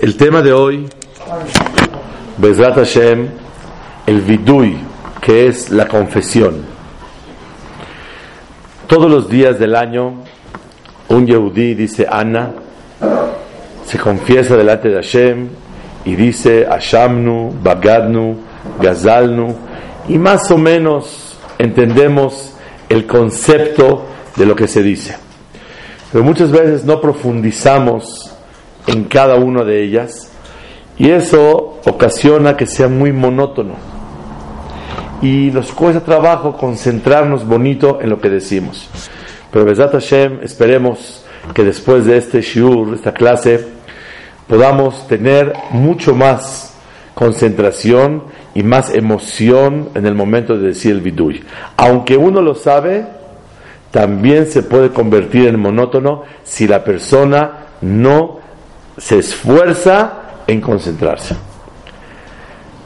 el tema de hoy, Bezrat Hashem, el vidui, que es la confesión. Todos los días del año, un Yehudí dice Ana, se confiesa delante de Hashem y dice Hashamnu, Bagadnu, Gazalnu, y más o menos entendemos el concepto de lo que se dice. Pero muchas veces no profundizamos en cada una de ellas y eso ocasiona que sea muy monótono. Y nos cuesta trabajo concentrarnos bonito en lo que decimos. Pero Besat Hashem, esperemos que después de este shiur, esta clase, podamos tener mucho más concentración y más emoción en el momento de decir el vidui. Aunque uno lo sabe, también se puede convertir en monótono si la persona no se esfuerza en concentrarse.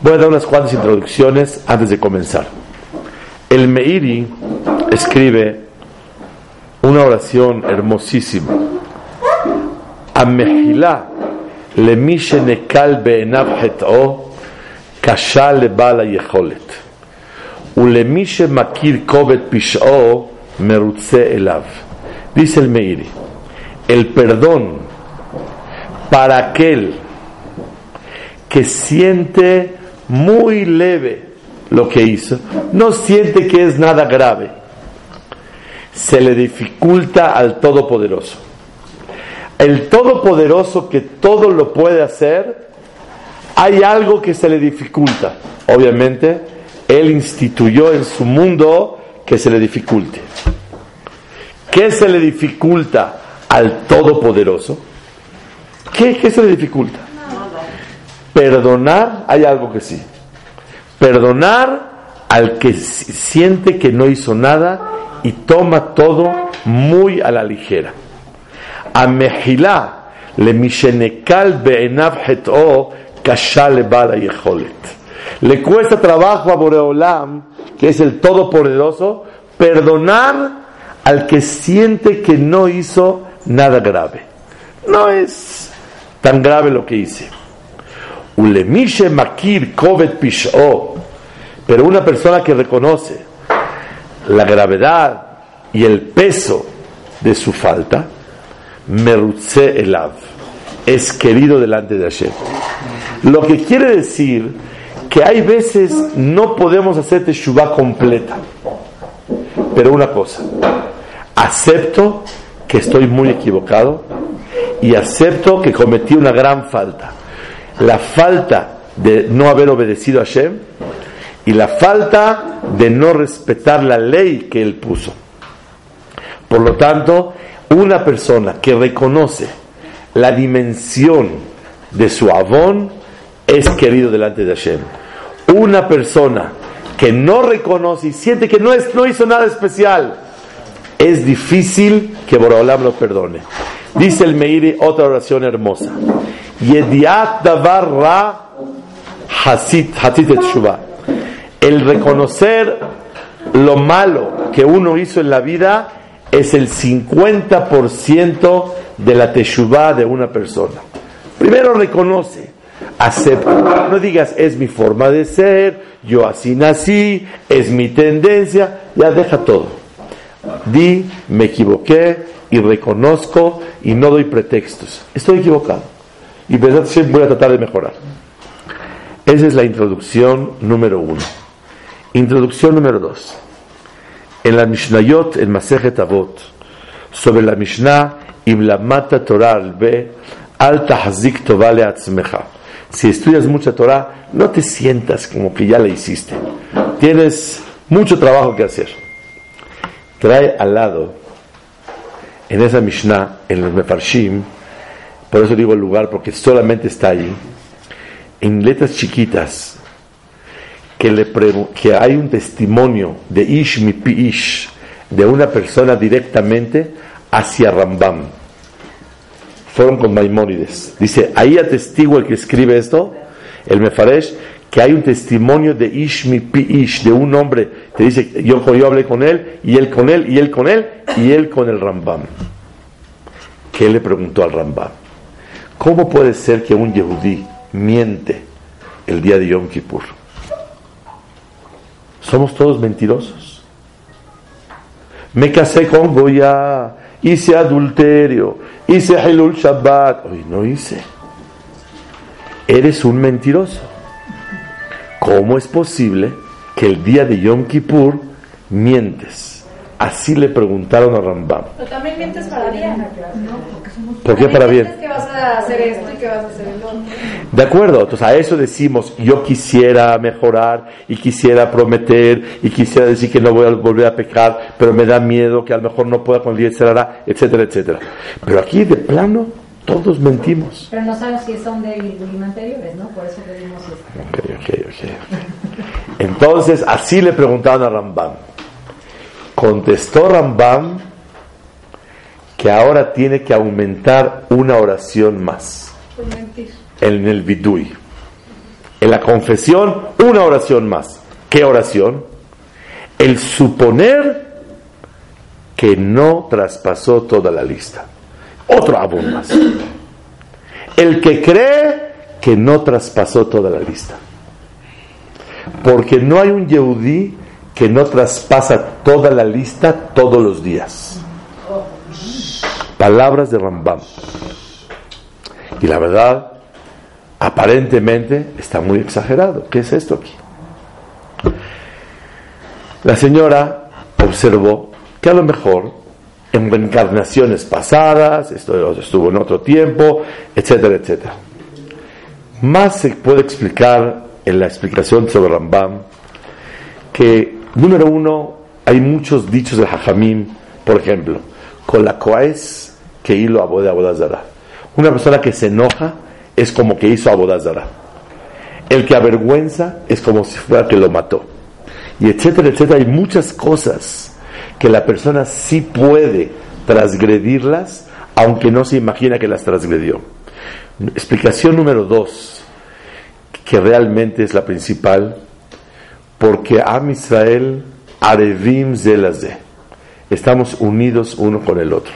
Voy a dar unas cuantas introducciones antes de comenzar. El Meiri escribe una oración hermosísima. Amehila le nekal be'enav het'o kashal le bala yecholet. Ulemishe makir kovet pish'o Merutze Elav. Dice el Meiri, el perdón para aquel que siente muy leve lo que hizo, no siente que es nada grave, se le dificulta al Todopoderoso. El Todopoderoso que todo lo puede hacer, hay algo que se le dificulta. Obviamente, Él instituyó en su mundo que se le dificulte. ¿Qué se le dificulta al Todopoderoso? ¿Qué, se le dificulta? Perdonar, hay algo que sí. Perdonar al que siente que no hizo nada y toma todo muy a la ligera. A Mejilá le mishenekal het'o kashale bala Le cuesta trabajo a Boreolam, que es el Todopoderoso, perdonar al que siente que no hizo nada grave. No es tan grave lo que hice. Ulemishe makir kovet pisho. Pero una persona que reconoce la gravedad y el peso de su falta, merutze elav, es querido delante de Hashem. Lo que quiere decir que hay veces no podemos hacer teshuvah completa. Pero una cosa, acepto que estoy muy equivocado y acepto que cometí una gran falta. La falta de no haber obedecido a Hashem y la falta de no respetar la ley que él puso. Por lo tanto, una persona que reconoce la dimensión de su avón es querido delante de Hashem. Una persona que no reconoce y siente que no, es, no hizo nada especial, es difícil que Borolam lo perdone. Dice el Meiri otra oración hermosa. Yediat davar ra hasit, hasit El reconocer lo malo que uno hizo en la vida es el 50% de la teshuvah de una persona. Primero reconoce, acepta. No digas, es mi forma de ser, yo así nací, es mi tendencia, ya deja todo di, me equivoqué y reconozco y no doy pretextos. Estoy equivocado. Y verdad voy a tratar de mejorar. Esa es la introducción número uno. Introducción número dos. En la Mishnayot, en Masejet Avot, sobre la Mishnah, Iblamata Torah al Al Tahzik Tovale Atzmecha. Si estudias mucha Torah, no te sientas como que ya la hiciste. Tienes mucho trabajo que hacer trae al lado en esa Mishnah, en los Mefarshim, por eso digo el lugar, porque solamente está ahí, en letras chiquitas, que, le que hay un testimonio de Ish mi Ish, de una persona directamente hacia Rambam. Fueron con Maimónides. Dice, ahí atestigo el que escribe esto, el Mefaresh, que hay un testimonio de Ish mi pi Ish, de un hombre que dice, yo, yo hablé con él, y él con él, y él con él, y él con el Rambam. ¿Qué le preguntó al Rambam? ¿Cómo puede ser que un Yehudí miente el día de Yom Kippur? Somos todos mentirosos. Me casé con Goya, hice adulterio, hice Hilul Shabbat. Hoy no hice. Eres un mentiroso. ¿Cómo es posible que el día de Yom Kippur mientes? Así le preguntaron a Rambam. Pero también mientes para bien. ¿Por qué para bien? que vas a hacer esto y que vas a hacer el otro. De acuerdo, entonces a eso decimos, yo quisiera mejorar y quisiera prometer y quisiera decir que no voy a volver a pecar, pero me da miedo que a lo mejor no pueda con el día, etcétera, etcétera, etcétera. Pero aquí de plano todos mentimos. Pero no sabes si son de anteriores, ¿no? Por eso pedimos esto. Ok, ok, ok. Entonces así le preguntaban a Rambam. Contestó Rambam que ahora tiene que aumentar una oración más. En el vidui. En la confesión, una oración más. ¿Qué oración? El suponer que no traspasó toda la lista. Otro abón más. El que cree que no traspasó toda la lista. Porque no hay un Yehudí que no traspasa toda la lista todos los días. Palabras de Rambam. Y la verdad, aparentemente está muy exagerado. ¿Qué es esto aquí? La señora observó que a lo mejor en reencarnaciones pasadas, esto estuvo en otro tiempo, etcétera, etcétera. Más se puede explicar en la explicación sobre Rambam que Número uno, hay muchos dichos de Jajamim, por ejemplo, con la coes que hilo a Abodazara. Una persona que se enoja es como que hizo Abodazara. El que avergüenza es como si fuera que lo mató. Y etcétera, etcétera. Hay muchas cosas que la persona sí puede transgredirlas, aunque no se imagina que las transgredió. Explicación número dos, que realmente es la principal, porque Am Israel Arevim Zelazé. Estamos unidos uno con el otro.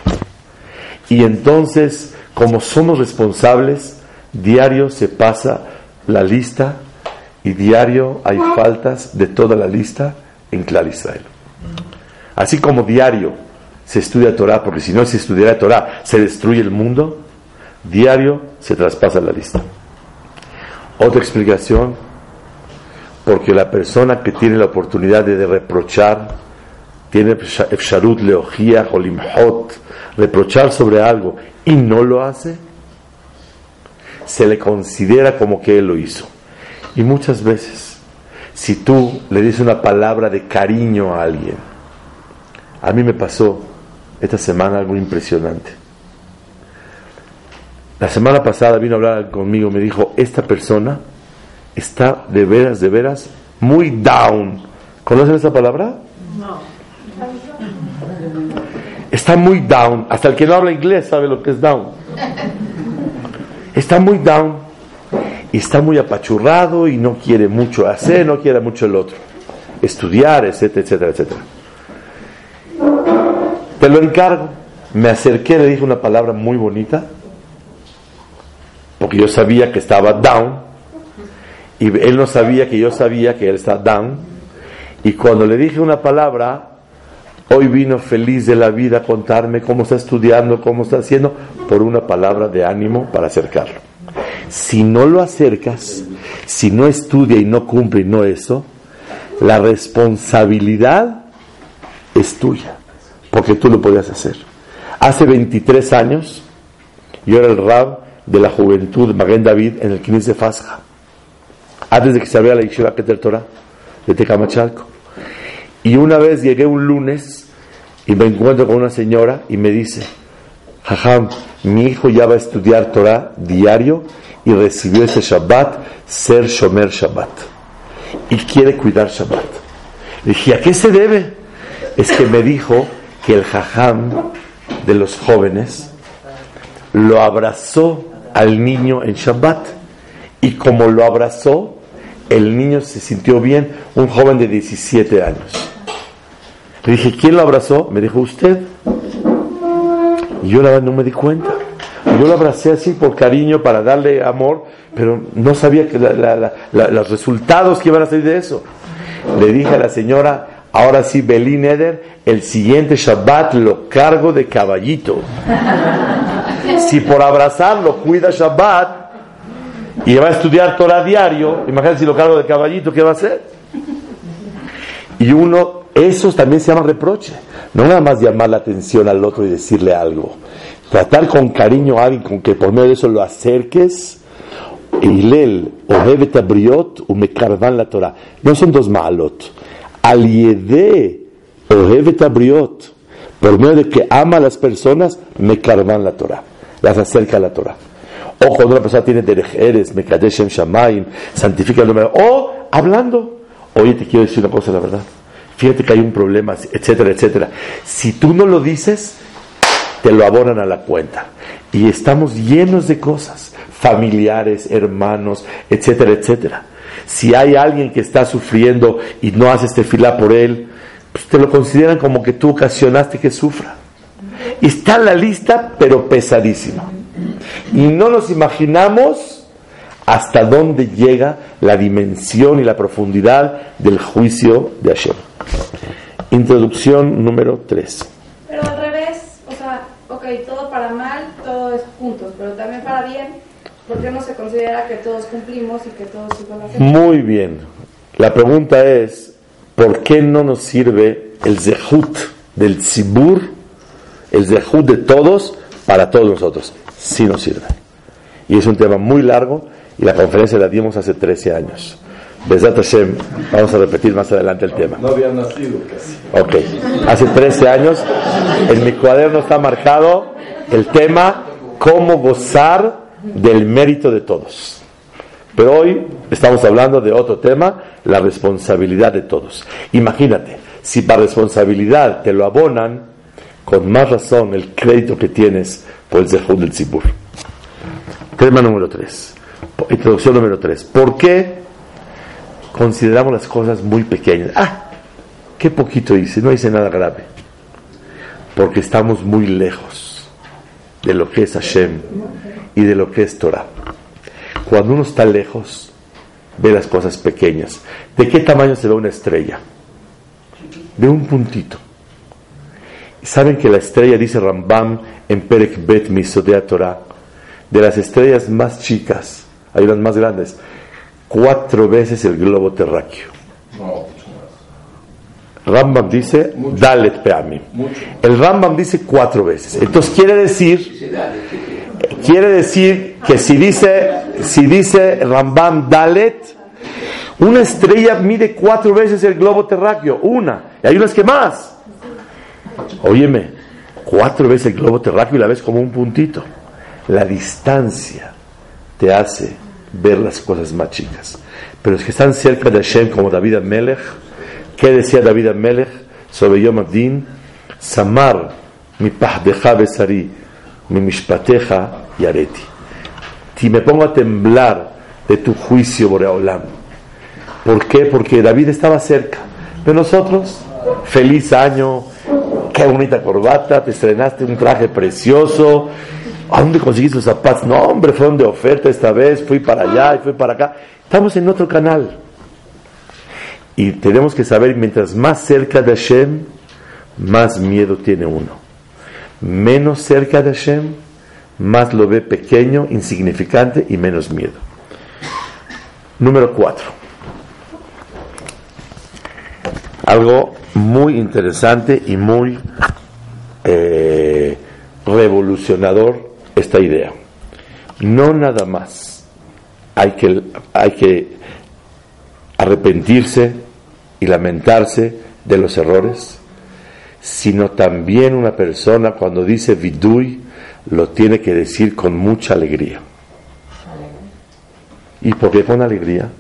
Y entonces, como somos responsables, diario se pasa la lista y diario hay faltas de toda la lista en Clar Israel. Así como diario se estudia Torah, porque si no se estudiara Torah se destruye el mundo, diario se traspasa la lista. Otra explicación, porque la persona que tiene la oportunidad de, reprochar, tiene efsharut leojía limhot, reprochar sobre algo y no lo hace, se le considera como que él lo hizo. Y muchas veces, si tú le dices una palabra de cariño a alguien, a mí me pasó esta semana algo impresionante. La semana pasada vino a hablar conmigo, me dijo, esta persona está de veras, de veras muy down. ¿Conocen esa palabra? No. Está muy down. Hasta el que no habla inglés sabe lo que es down. Está muy down y está muy apachurrado y no quiere mucho hacer, no quiere mucho el otro. Estudiar, etcétera, etcétera, etcétera. Te lo encargo. Me acerqué, le dije una palabra muy bonita, porque yo sabía que estaba down y él no sabía que yo sabía que él está down. Y cuando le dije una palabra, hoy vino feliz de la vida a contarme cómo está estudiando, cómo está haciendo, por una palabra de ánimo para acercarlo. Si no lo acercas, si no estudia y no cumple y no eso, la responsabilidad es tuya, porque tú lo podías hacer. Hace 23 años, yo era el rab de la juventud Maguen David en el 15 de Fasja antes de que se abriera la Yeshiva Keter Torah de Tecamachalco. Y una vez llegué un lunes y me encuentro con una señora y me dice, Jajam, mi hijo ya va a estudiar Torah diario y recibió ese Shabbat, ser Shomer Shabbat. Y quiere cuidar Shabbat. Le dije, ¿a qué se debe? Es que me dijo que el Jajam de los jóvenes lo abrazó al niño en Shabbat. Y como lo abrazó, el niño se sintió bien, un joven de 17 años. Le dije, ¿quién lo abrazó? Me dijo, usted. Y yo la verdad no me di cuenta. Yo lo abracé así por cariño, para darle amor, pero no sabía que los resultados que iban a salir de eso. Le dije a la señora, ahora sí, Belín Eder, el siguiente Shabbat lo cargo de caballito. Si por abrazarlo cuida Shabbat y va a estudiar Torah diario, imagínate si lo cargo de caballito, ¿qué va a hacer? Y uno, eso también se llama reproche. No nada más llamar la atención al otro y decirle algo. Tratar con cariño a alguien con que por medio de eso lo acerques. Hilel, Ohevet Abriot, Umekarvan la Torah. No son dos malot. Aliede, Ohevet Abriot. Por medio de que ama a las personas, Mekarvan la Torah. Las acerca a la Torah. O cuando una persona tiene derejeres, Mekadeshem Shamaim, santifica el nombre. O hablando. Oye, te quiero decir una cosa, la verdad fíjate que hay un problema, etcétera, etcétera. Si tú no lo dices, te lo abonan a la cuenta. Y estamos llenos de cosas, familiares, hermanos, etcétera, etcétera. Si hay alguien que está sufriendo y no haces fila por él, pues te lo consideran como que tú ocasionaste que sufra. Está en la lista, pero pesadísimo. Y no nos imaginamos hasta dónde llega la dimensión y la profundidad del juicio de Hashem. Introducción número 3. Pero al revés, o sea, ok, todo para mal, todo es juntos, pero también para bien, porque no se considera que todos cumplimos y que todos hacemos? Muy bien. La pregunta es, ¿por qué no nos sirve el zehut del tzibur, el zehut de todos, para todos nosotros? Sí nos sirve. Y es un tema muy largo y la conferencia la dimos hace 13 años. Besat Hashem, vamos a repetir más adelante el tema. No había nacido casi. Ok, hace 13 años en mi cuaderno está marcado el tema cómo gozar del mérito de todos. Pero hoy estamos hablando de otro tema, la responsabilidad de todos. Imagínate, si para responsabilidad te lo abonan, con más razón el crédito que tienes por el Zehud del Tzibur. Tema número 3. Introducción número 3. ¿Por qué consideramos las cosas muy pequeñas? Ah, qué poquito hice, no hice nada grave. Porque estamos muy lejos de lo que es Hashem y de lo que es Torah. Cuando uno está lejos, ve las cosas pequeñas. ¿De qué tamaño se ve una estrella? De un puntito. ¿Saben que la estrella, dice Rambam en Perek Bet Misodea Torah, de las estrellas más chicas, hay unas más grandes, cuatro veces el globo terráqueo. Rambam dice, Dalet Peamim. El Rambam dice cuatro veces. Entonces quiere decir, quiere decir que si dice, si dice Rambam Dalet, una estrella mide cuatro veces el globo terráqueo, una, y hay unas que más. Óyeme, cuatro veces el globo terráqueo y la ves como un puntito. La distancia te hace ver las cosas más chicas. Pero los que están cerca de Hashem, como David Amelech, ¿qué decía David Amelech sobre Yom Abdin? Samar mi pahdeja besari, mi mishpateja yareti. Si me pongo a temblar de tu juicio, Boreolam. ¿Por qué? Porque David estaba cerca. De nosotros, feliz año, qué bonita corbata, te estrenaste un traje precioso, ¿A dónde conseguiste los zapatos? No, hombre, fueron de oferta esta vez, fui para allá y fui para acá. Estamos en otro canal. Y tenemos que saber, mientras más cerca de Hashem, más miedo tiene uno. Menos cerca de Hashem, más lo ve pequeño, insignificante y menos miedo. Número cuatro. Algo muy interesante y muy eh, revolucionador esta idea. No nada más hay que, hay que arrepentirse y lamentarse de los errores, sino también una persona cuando dice vidui, lo tiene que decir con mucha alegría. ¿Y por qué con alegría?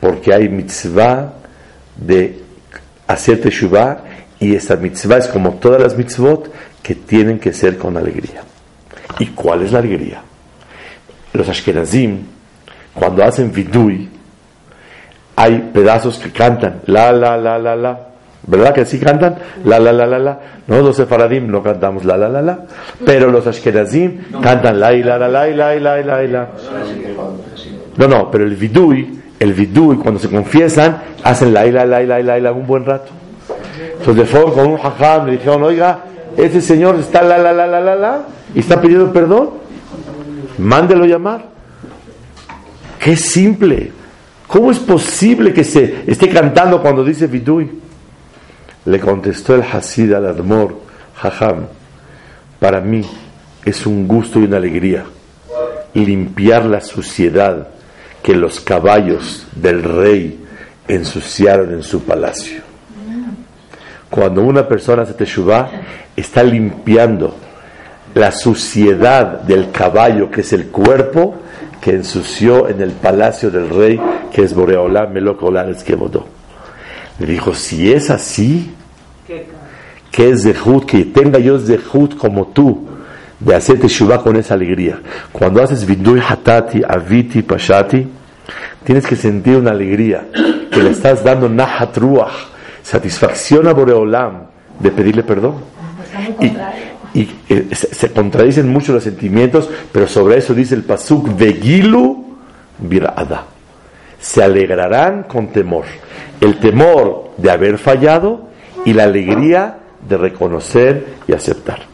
Porque hay mitzvah de hacer teshuvah y esta mitzvah es como todas las mitzvot que tienen que ser con alegría. ¿Y cuál es la alegría? Los ashkenazim, cuando hacen vidui, hay pedazos que cantan la, la, la, la, la. ¿Verdad que así cantan? La, la, la, la, la. No, los sefaradim no cantamos la, la, la, la. Pero los ashkenazim cantan la, la, la, la, la, la, la, la. No, no, pero el vidui, el vidui, cuando se confiesan, hacen la, la, la, la, la, la, un buen rato. Entonces, de forma con un jajam, le dijeron, oiga, este señor está la, la, la, la, la, la, y está pidiendo perdón. Mándelo llamar. Qué simple. ¿Cómo es posible que se esté cantando cuando dice vidui? Le contestó el Hasid al Admor, Jajam, para mí es un gusto y una alegría limpiar la suciedad que los caballos del rey ensuciaron en su palacio. Cuando una persona hace teshuvah, está limpiando la suciedad del caballo, que es el cuerpo, que ensució en el palacio del rey, que es Boreolá, Melocolá, el le dijo, si es así, que es Zehut, que tenga yo Zehut como tú, de hacer Teshuvah con esa alegría. Cuando haces Vidui Hatati, Aviti, Pashati, tienes que sentir una alegría, que le estás dando Nahat Ruach, satisfacción a Boreolam de pedirle perdón. Y, eh, se, contradicen mucho los sentimientos, pero sobre eso dice el Pasuk, Vegilu Virada. Se alegrarán con temor el temor de haber fallado y la alegría de reconocer y aceptar.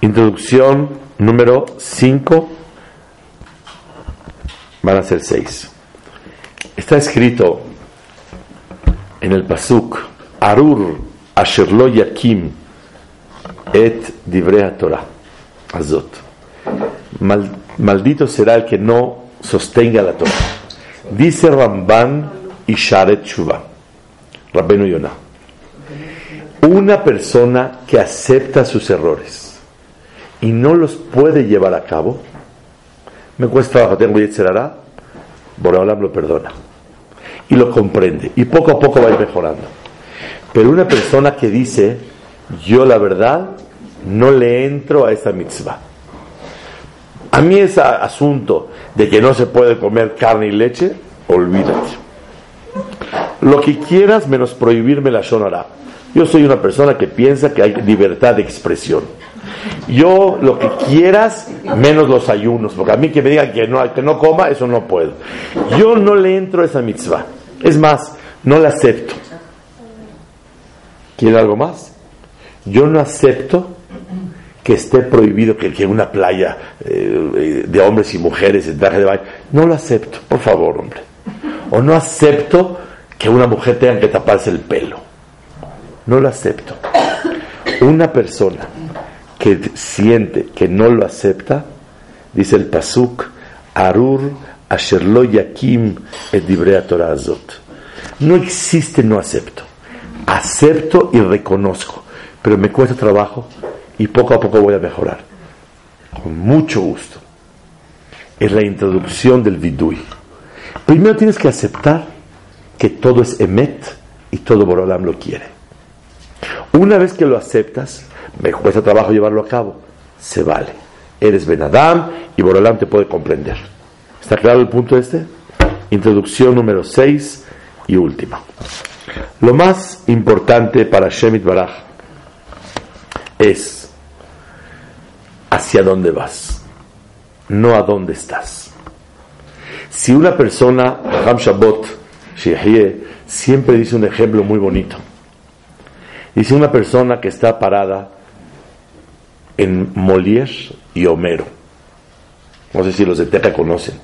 Introducción número 5, van a ser 6. Está escrito en el Pasuk, Arur Asherlo Yakim et Divrea Torah, Azot. maldito será el que no sostenga la Torah. Dice Ramban y Sharet Shuvah, Rabbenu Yonah. Una persona que acepta sus errores y no los puede llevar a cabo, me cuesta trabajo, tengo Yetzerara, Boreolam lo perdona y lo comprende y poco a poco va a ir mejorando. Pero una persona que dice, yo la verdad no le entro a esa mitzvah a mí ese asunto de que no se puede comer carne y leche, olvídate. Lo que quieras menos prohibirme la shonara. Yo soy una persona que piensa que hay libertad de expresión. Yo lo que quieras menos los ayunos, porque a mí que me digan que no, que no coma, eso no puedo. Yo no le entro a esa mitzvah. Es más, no la acepto. ¿Quiere algo más? Yo no acepto que esté prohibido que, que una playa eh, de hombres y mujeres en traje de baño. No lo acepto, por favor, hombre. O no acepto que una mujer tenga que taparse el pelo. No lo acepto. Una persona que siente que no lo acepta, dice el Pasuk, Arur Asherlo Yakim et Torah No existe no acepto. Acepto y reconozco, pero me cuesta trabajo y poco a poco voy a mejorar. Con mucho gusto. Es la introducción del vidui. Primero tienes que aceptar que todo es emet y todo Borolam lo quiere. Una vez que lo aceptas, me cuesta trabajo llevarlo a cabo, se vale. Eres Benadam y Borolam te puede comprender. ¿Está claro el punto este? Introducción número 6 y última. Lo más importante para Shemit Baraj es hacia dónde vas, no a dónde estás. Si una persona, Ham Shabbat, siempre dice un ejemplo muy bonito. Dice una persona que está parada en Molière y Homero. No sé si los de Teca conocen.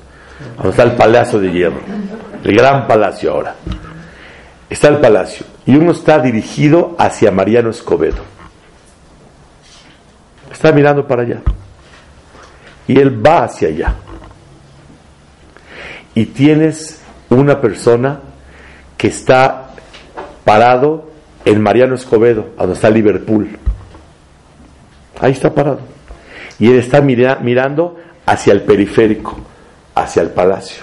Donde está el Palacio de Hierro. El gran palacio ahora. Está el palacio. Y uno está dirigido hacia Mariano Escobedo. Está mirando para allá. Y él va hacia allá. Y tienes una persona que está parado en Mariano Escobedo, donde está Liverpool. Ahí está parado. Y él está mira- mirando hacia el periférico, hacia el palacio.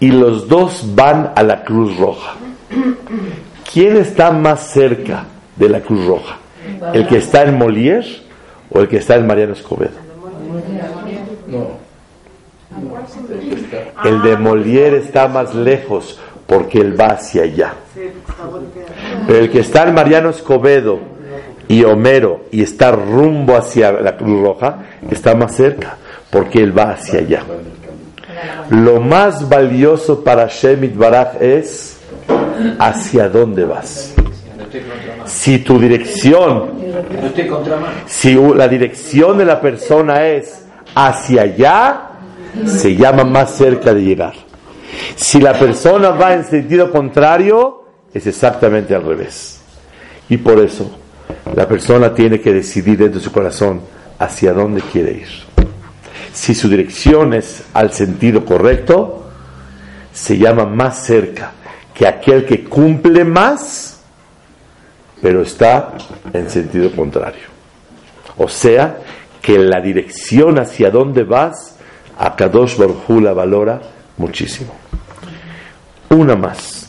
Y los dos van a la Cruz Roja. ¿Quién está más cerca de la Cruz Roja? ¿El que está en Molière o el que está en Mariano Escobedo? El de Molière está más lejos porque él va hacia allá. Pero el que está en Mariano Escobedo y Homero y está rumbo hacia la Cruz Roja está más cerca porque él va hacia allá. Lo más valioso para Shemit Baraj es hacia dónde vas. Si tu dirección si la dirección de la persona es hacia allá, se llama más cerca de llegar. Si la persona va en sentido contrario, es exactamente al revés. Y por eso, la persona tiene que decidir dentro de su corazón hacia dónde quiere ir. Si su dirección es al sentido correcto, se llama más cerca que aquel que cumple más, pero está en sentido contrario. O sea, que la dirección hacia dónde vas, a Kadosh Baruj la valora muchísimo. Una más.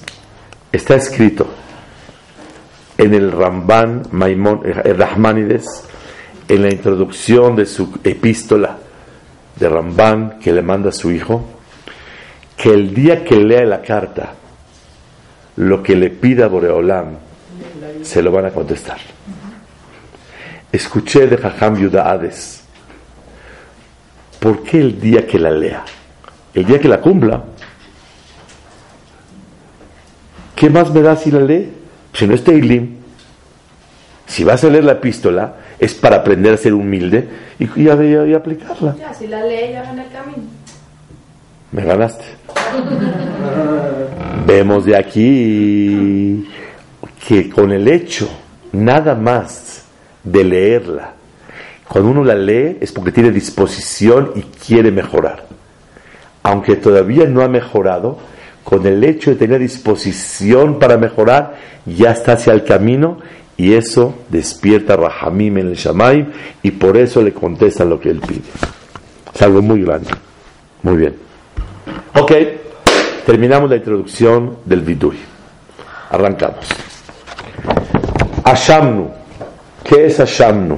Está escrito en el Ramban Maimón, eh, Rahmanides, en la introducción de su epístola de Ramban que le manda a su hijo, que el día que lea la carta, lo que le pida Boreolam, se lo van a contestar. Escuché de Jajam Yudaades, ¿por qué el día que la lea? El día que la cumpla. ¿Qué más me da si la lee? Si no es Teilim. Si vas a leer la epístola, es para aprender a ser humilde y, y, a- y aplicarla. Ya, si la lee, ya en el camino. Me ganaste. Vemos de aquí que con el hecho nada más de leerla, cuando uno la lee es porque tiene disposición y quiere mejorar. Aunque todavía no ha mejorado, con el hecho de tener disposición para mejorar, ya está hacia el camino y eso despierta a Rahamim en el Shamaim y por eso le contesta lo que él pide. Es algo muy grande. Muy bien. Ok, terminamos la introducción del Vidui. Arrancamos. Ashamnu. ¿Qué es Ashamnu?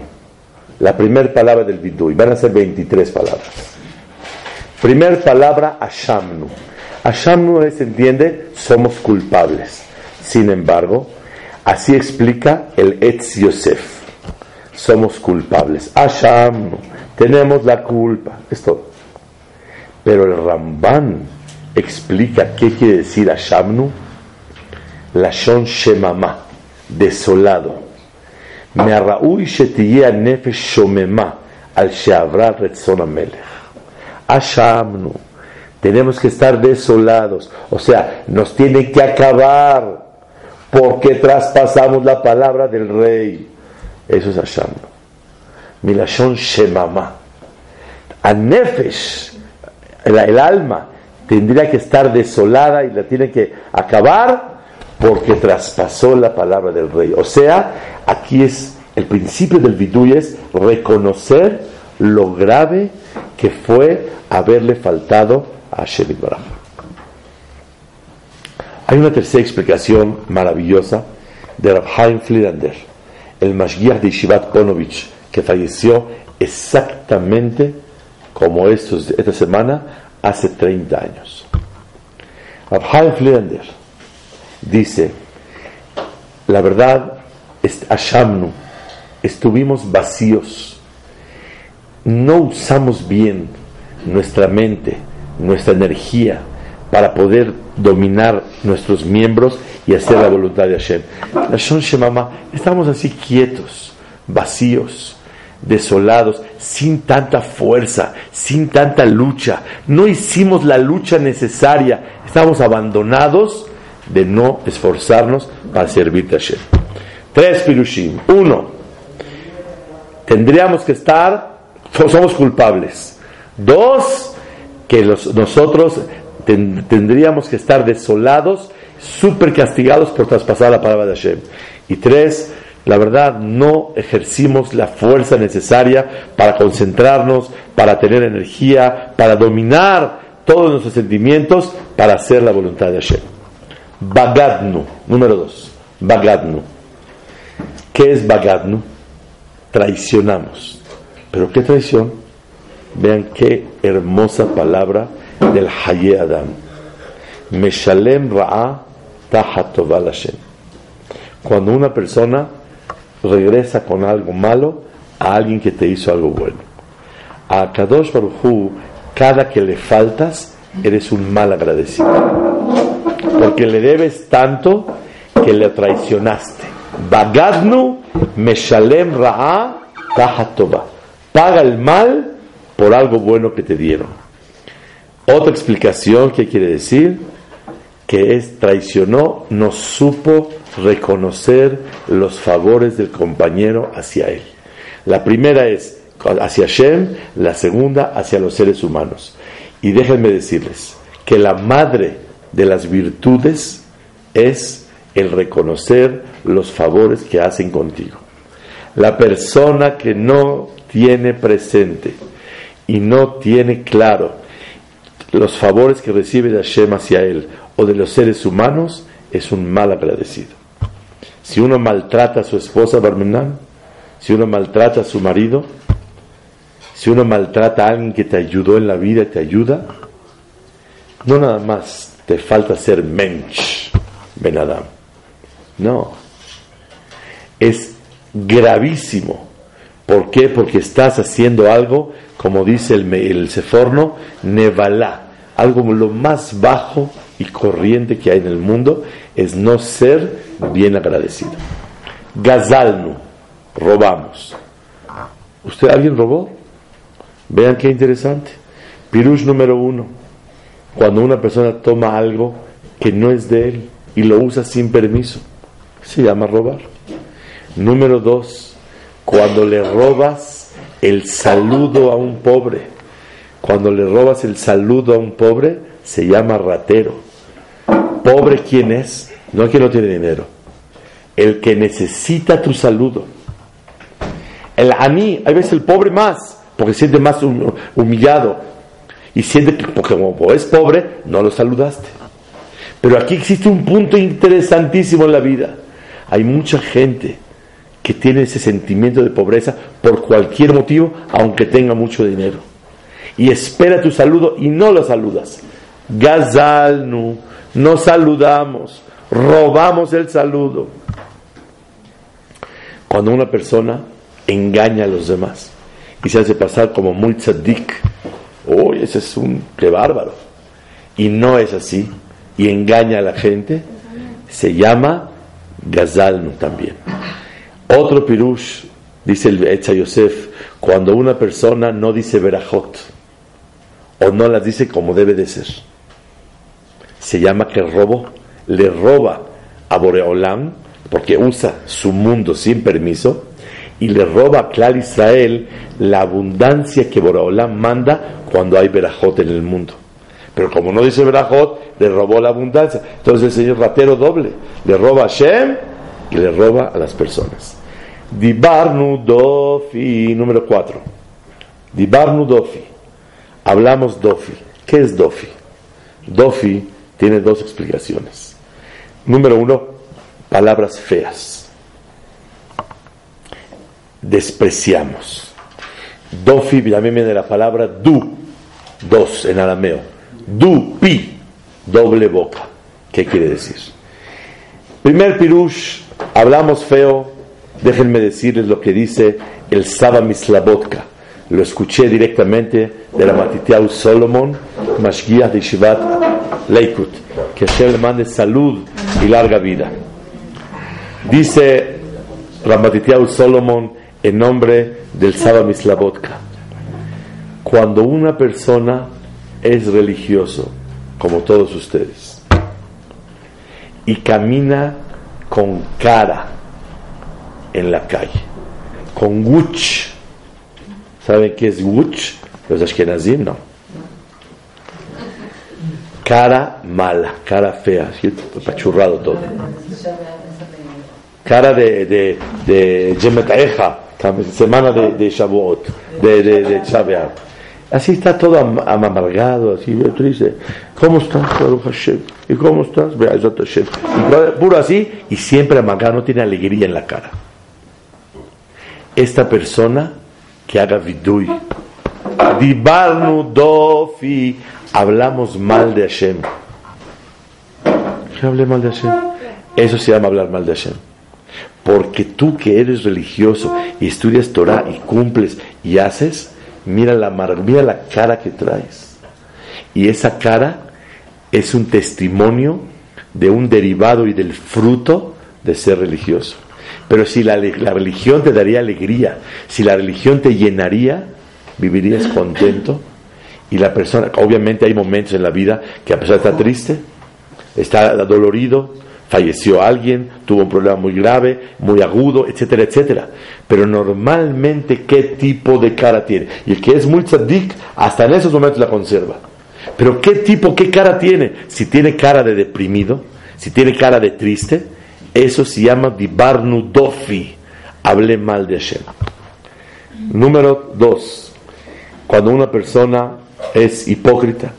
La primera palabra del Vidui. Van a ser 23 palabras. Primer palabra, Ashamnu. Ashamnu es, entiende, somos culpables. Sin embargo, así explica el Etz Yosef. Somos culpables. Ashamnu. Tenemos la culpa. Es todo. Pero el Ramban explica qué quiere decir Ashamnu. Lashon Shemama, desolado. מהראוי שתהיה הנפש שוממה על שעברה רצון המלך. Ashamnu. Tenemos que estar desolados. O sea, nos tiene que acabar porque traspasamos la palabra del rey. Eso es Ashamnu. Milashon Shemama. Anefesh, el, el alma, tendría que estar desolada y la tiene que acabar porque traspasó la palabra del rey. O sea, aquí es el principio del vidui es reconocer lo grave que fue haberle faltado a. Hay una tercera explicación maravillosa de Rav Haim Friedlander, el Mashgiach de Yeshivat Ponovich, que falleció exactamente como estos, esta semana, hace 30 años. Rav Haim Friedlander dice, la verdad es Ashamnu, estuvimos vacíos, no usamos bien nuestra mente, nuestra energía para poder dominar nuestros miembros y hacer la voluntad de Hashem. Lashon Shemama, estamos así quietos, vacíos, desolados, sin tanta fuerza, sin tanta lucha. No hicimos la lucha necesaria, estamos abandonados de no esforzarnos para servirte a Hashem. Tres pirushim. Uno, tendríamos que estar, somos culpables. Dos, que nosotros ten- tendríamos que estar desolados súper castigados por traspasar la palabra de Hashem. Y tres, la verdad, no ejercimos la fuerza necesaria para concentrarnos, para tener energía, para dominar todos nuestros sentimientos, para hacer la voluntad de Hashem. Bagadnu, número dos. Bagadnu. ¿Qué es Bagadnu? Traicionamos. ¿Pero qué traición? Vean qué hermosa palabra del Haye Adam. Meshalem Ra'a Tahatoval Hashem. Cuando una persona regresa con algo malo a alguien que te hizo algo bueno. A Kadosh Baruj cada que le faltas, eres un mal agradecido. Porque le debes tanto que le traicionaste. Bagadnu Meshalem Ra'a Tahatova. Paga el mal por algo bueno que te dieron. Otra explicación que quiere decir que es traicionó, no supo reconocer los favores del compañero hacia él. La primera es hacia Shem, la segunda hacia los seres humanos. Y déjenme decirles que la madre de las virtudes es el reconocer los favores que hacen contigo. La persona que no tiene presente y no tiene claro los favores que recibe de Hashem hacia él o de los seres humanos, es un mal agradecido. Si uno maltrata a su esposa, Barmenán, si uno maltrata a su marido, si uno maltrata a alguien que te ayudó en la vida y te ayuda, no nada más te falta ser mensch, Ben Adam. No. Es gravísimo. ¿Por qué? Porque estás haciendo algo, como dice el, el Seforno, nevalá, algo lo más bajo y corriente que hay en el mundo, es no ser bien agradecido. Gazalnu, robamos. ¿Usted alguien robó? Vean qué interesante. Pirush número uno. Cuando una persona toma algo que no es de él y lo usa sin permiso, se llama robar. Número dos, cuando le robas el saludo a un pobre, cuando le robas el saludo a un pobre, se llama ratero. Pobre quién es? No el que no tiene dinero. El que necesita tu saludo. El aní, hay veces el pobre más, porque siente más humillado. Y siente que, porque como es pobre, no lo saludaste. Pero aquí existe un punto interesantísimo en la vida. Hay mucha gente que tiene ese sentimiento de pobreza por cualquier motivo, aunque tenga mucho dinero. Y espera tu saludo y no lo saludas. Gazalnu, no saludamos robamos el saludo. Cuando una persona engaña a los demás y se hace pasar como muy tzadik, uy, ese es un, qué bárbaro. Y no es así, y engaña a la gente, se llama Gazalnu también. Otro pirush, dice el Echa Yosef, cuando una persona no dice verajot, o no las dice como debe de ser, se llama que robó le roba a Boreolam, porque usa su mundo sin permiso, y le roba a Clar Israel la abundancia que Boreolam manda cuando hay Berajot en el mundo. Pero como no dice Berajot, le robó la abundancia. Entonces el señor ratero doble, le roba a Shem y le roba a las personas. Dibarnu Dofi, número 4. Dibarnu Dofi. Hablamos Dofi. ¿Qué es Dofi? Dofi tiene dos explicaciones. Número uno, palabras feas. Despreciamos. Dofi también viene de la palabra du, dos en arameo. Du, pi, doble boca. ¿Qué quiere decir? Primer pirush, hablamos feo. Déjenme decirles lo que dice el Saba Mislabotka. Lo escuché directamente de la Matitiau Solomon, Mashgiach de Shivat Leikut. Que Hashem le mande salud y larga vida. Dice Ramatitiau Solomon en nombre del Saba Mislabotka. Cuando una persona es religioso, como todos ustedes, y camina con cara en la calle, con wuch, ¿saben qué es wuch? Los ashkenazim no cara mala, cara fea, así, apachurrado todo. Cara de, de, de Yemetaeja, semana de, de Shavuot, de, de, de Shavuot. Así está todo am- amargado, así triste. ¿Cómo estás, Baruch Hashem? ¿Y cómo estás? Y puro así, y siempre amargado, no tiene alegría en la cara. Esta persona que haga vidui, dibarnu dofi, hablamos mal de Hashem. ¿Qué hablé mal de Hashem? Eso se llama hablar mal de Hashem. Porque tú que eres religioso y estudias Torah y cumples y haces, mira la, mira la cara que traes. Y esa cara es un testimonio de un derivado y del fruto de ser religioso. Pero si la, religión te daría alegría, si la religión te llenaría, vivirías contento. Y la persona, obviamente hay momentos en la vida que a pesar de estar triste, está dolorido, falleció alguien, tuvo un problema muy grave, muy agudo, etcétera, etcétera. Pero normalmente, ¿qué tipo de cara tiene? Y el que es muy tzadik, hasta en esos momentos la conserva. Pero ¿qué tipo, qué cara tiene? Si tiene cara de deprimido, si tiene cara de triste, eso se llama dibarnu dofi. Hablé mal de Hashem. Número dos, cuando una persona es hipócrita,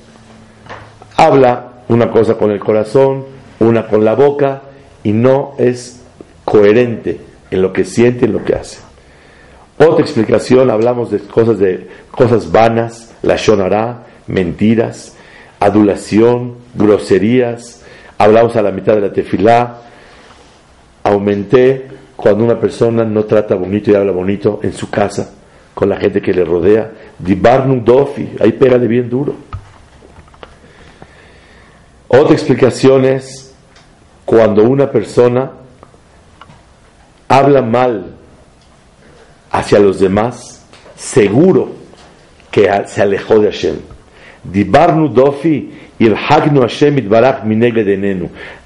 habla una cosa con el corazón, una con la boca y no es coherente en lo que siente y en lo que hace. Otra explicación, hablamos de cosas de cosas vanas, la shonará, mentiras, adulación, groserías, hablamos a la mitad de la tefilá, aumenté cuando una persona no trata bonito y habla bonito en su casa con la gente que le rodea, dibarnu dofi, ahí pega de bien duro. Otra explicación es cuando una persona habla mal hacia los demás, seguro que se alejó de Hashem. Dibarnu dofi Hashem.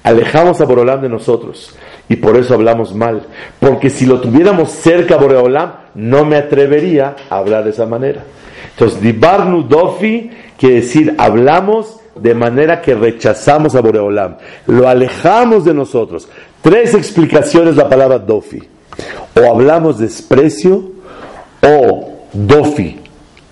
Alejamos a Boreolam de nosotros y por eso hablamos mal. Porque si lo tuviéramos cerca Boreolam, no me atrevería a hablar de esa manera. Entonces, dibarnu dofi quiere decir hablamos de manera que rechazamos a Boreolam, lo alejamos de nosotros. Tres explicaciones la palabra dofi. O hablamos desprecio, o dofi,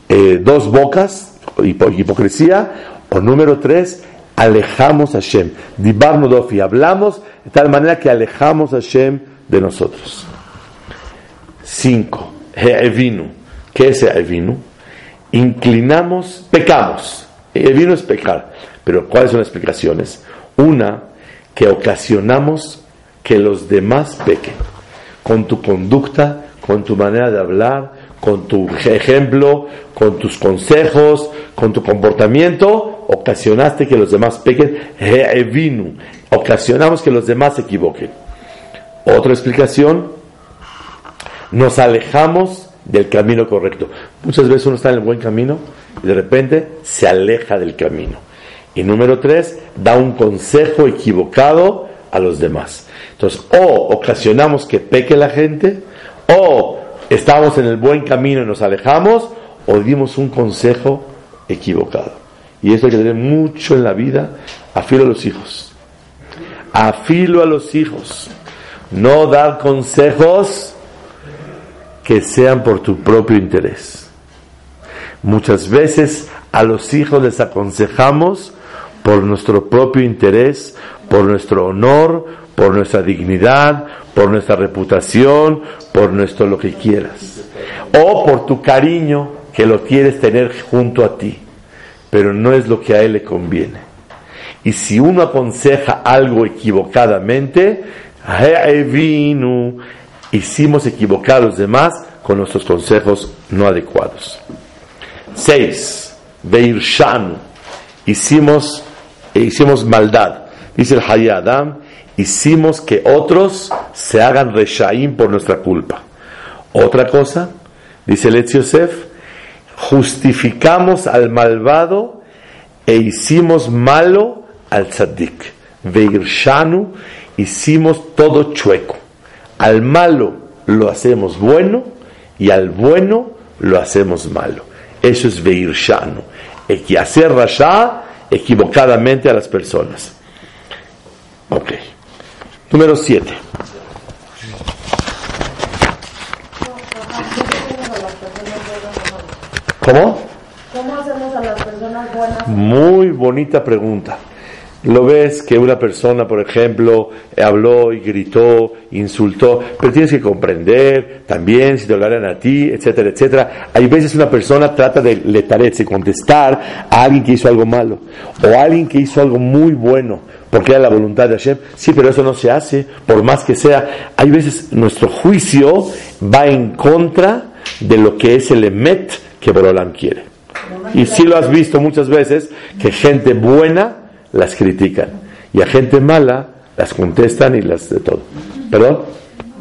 eh, dos bocas, hipo- hipocresía, o número tres, alejamos a Hashem. Dibarnu dofi, hablamos de tal manera que alejamos a Hashem de nosotros. Cinco, He'evinu. ¿Qué es He'evinu? Inclinamos, pecamos. He'evinu es pecar. Pero ¿cuáles son las explicaciones? Una, que ocasionamos que los demás pequen. Con tu conducta, con tu manera de hablar, con tu ejemplo, con tus consejos, con tu comportamiento, ocasionaste que los demás pequen. He'evinu. Ocasionamos que los demás se equivoquen. Otra explicación, nos alejamos del camino correcto. Muchas veces uno está en el buen camino y de repente se aleja del camino. Y número tres, da un consejo equivocado a los demás. Entonces, o ocasionamos que peque la gente, o estamos en el buen camino y nos alejamos, o dimos un consejo equivocado. Y eso hay que tener mucho en la vida, afilo a los hijos. Afilo a los hijos. No dar consejos que sean por tu propio interés. Muchas veces a los hijos les aconsejamos por nuestro propio interés, por nuestro honor, por nuestra dignidad, por nuestra reputación, por nuestro lo que quieras. O por tu cariño que lo quieres tener junto a ti, pero no es lo que a él le conviene. Y si uno aconseja algo equivocadamente, hicimos equivocar a los demás con nuestros consejos no adecuados. Seis, Beirshanu, hicimos, hicimos maldad. Dice el Hayadam, hicimos que otros se hagan reshaim por nuestra culpa. Otra cosa, dice el Yosef, justificamos al malvado e hicimos malo al tzaddik. Veirshanu, hicimos todo chueco. Al malo lo hacemos bueno y al bueno lo hacemos malo. Eso es Veirshanu. Hacer rasha, equivocadamente a las personas. Ok. Número 7. ¿Cómo? ¿Cómo hacemos a las personas buenas? Muy bonita pregunta. Lo ves que una persona, por ejemplo, habló y gritó, insultó, pero tienes que comprender también si te hablaran a ti, etcétera, etcétera. Hay veces una persona trata de letaretse, contestar a alguien que hizo algo malo o a alguien que hizo algo muy bueno porque era la voluntad de Hashem. Sí, pero eso no se hace, por más que sea. Hay veces nuestro juicio va en contra de lo que es el emet que Borolam quiere. Y sí lo has visto muchas veces, que gente buena las critican y a gente mala las contestan y las de todo. ¿Perdón?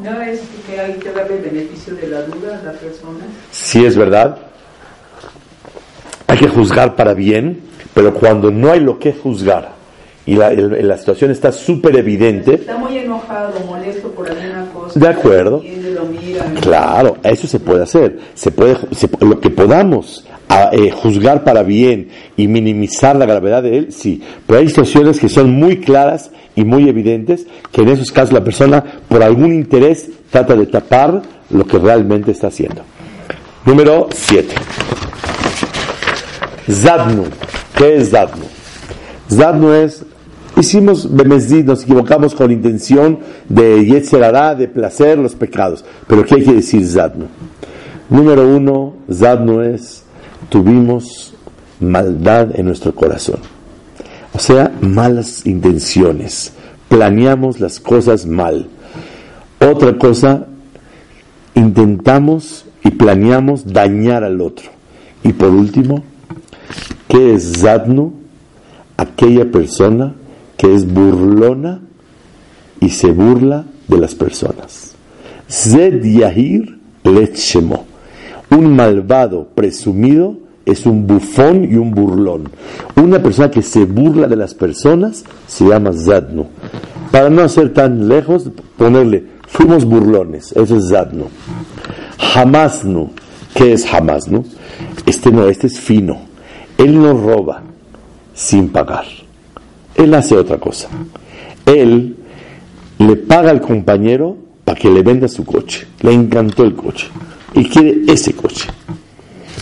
No es que hay que darle el beneficio de la duda a la persona. Sí es verdad. Hay que juzgar para bien, pero cuando no hay lo que juzgar y la, el- la situación está súper evidente, Está muy enojado, molesto por alguna cosa. De acuerdo. Lo mira. Claro, eso se puede hacer. Se puede, se- lo que podamos a, eh, juzgar para bien y minimizar la gravedad de él, sí. Pero hay situaciones que son muy claras y muy evidentes que en esos casos la persona, por algún interés, trata de tapar lo que realmente está haciendo. Número 7. Zadnu. ¿Qué es Zadnu? Zadnu es, hicimos Bemesdid, nos equivocamos con intención de Yetzerará, de placer, los pecados. Pero ¿qué quiere decir Zadnu? Número uno, Zadnu es, tuvimos maldad en nuestro corazón. O sea, malas intenciones. Planeamos las cosas mal. Otra cosa, intentamos y planeamos dañar al otro. Y por último, ¿qué es Zadnu? Aquella persona que es burlona y se burla de las personas. Zed Yahir Lechemo. Un malvado presumido es un bufón y un burlón. Una persona que se burla de las personas se llama Zadnu. Para no ser tan lejos, ponerle, fuimos burlones, eso es Zadnu. Hamasnu, ¿qué es Hamasnu? Este no, este es fino. Él no roba sin pagar. Él hace otra cosa. Él le paga al compañero para que le venda su coche. Le encantó el coche. Y quiere ese coche.